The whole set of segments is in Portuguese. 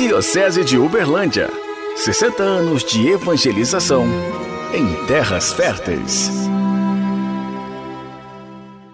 Diocese de Uberlândia. 60 anos de evangelização em terras férteis.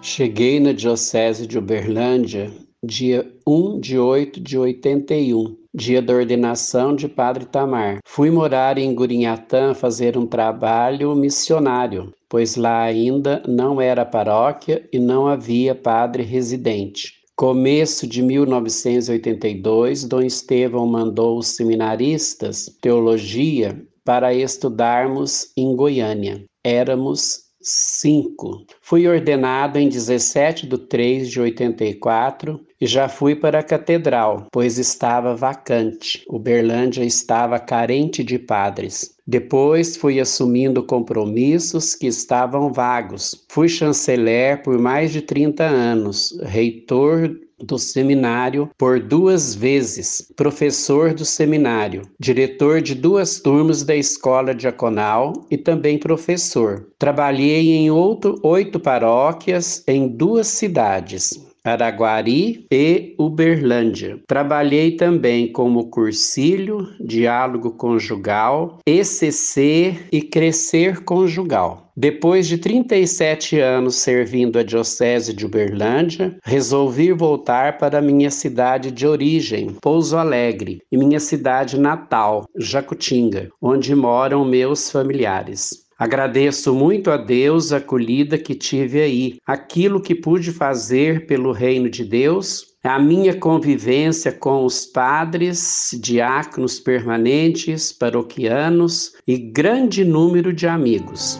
Cheguei na Diocese de Uberlândia dia 1 de 8 de 81, dia da ordenação de Padre Tamar. Fui morar em Gurinhatã fazer um trabalho missionário, pois lá ainda não era paróquia e não havia padre residente. Começo de 1982, Dom Estevão mandou os seminaristas teologia para estudarmos em Goiânia. Éramos cinco. Fui ordenado em 17 de 3 de 84 e já fui para a catedral, pois estava vacante. Uberlândia estava carente de padres. Depois fui assumindo compromissos que estavam vagos. Fui chanceler por mais de 30 anos, reitor do seminário por duas vezes, professor do seminário, diretor de duas turmas da escola diaconal e também professor. Trabalhei em outro, oito paróquias em duas cidades, Araguari e Uberlândia. Trabalhei também como cursílio, diálogo conjugal, ECC e crescer conjugal. Depois de 37 anos servindo a Diocese de Uberlândia, resolvi voltar para minha cidade de origem, Pouso Alegre, e minha cidade natal, Jacutinga, onde moram meus familiares. Agradeço muito a Deus a acolhida que tive aí, aquilo que pude fazer pelo reino de Deus, a minha convivência com os padres, diáconos permanentes, paroquianos e grande número de amigos.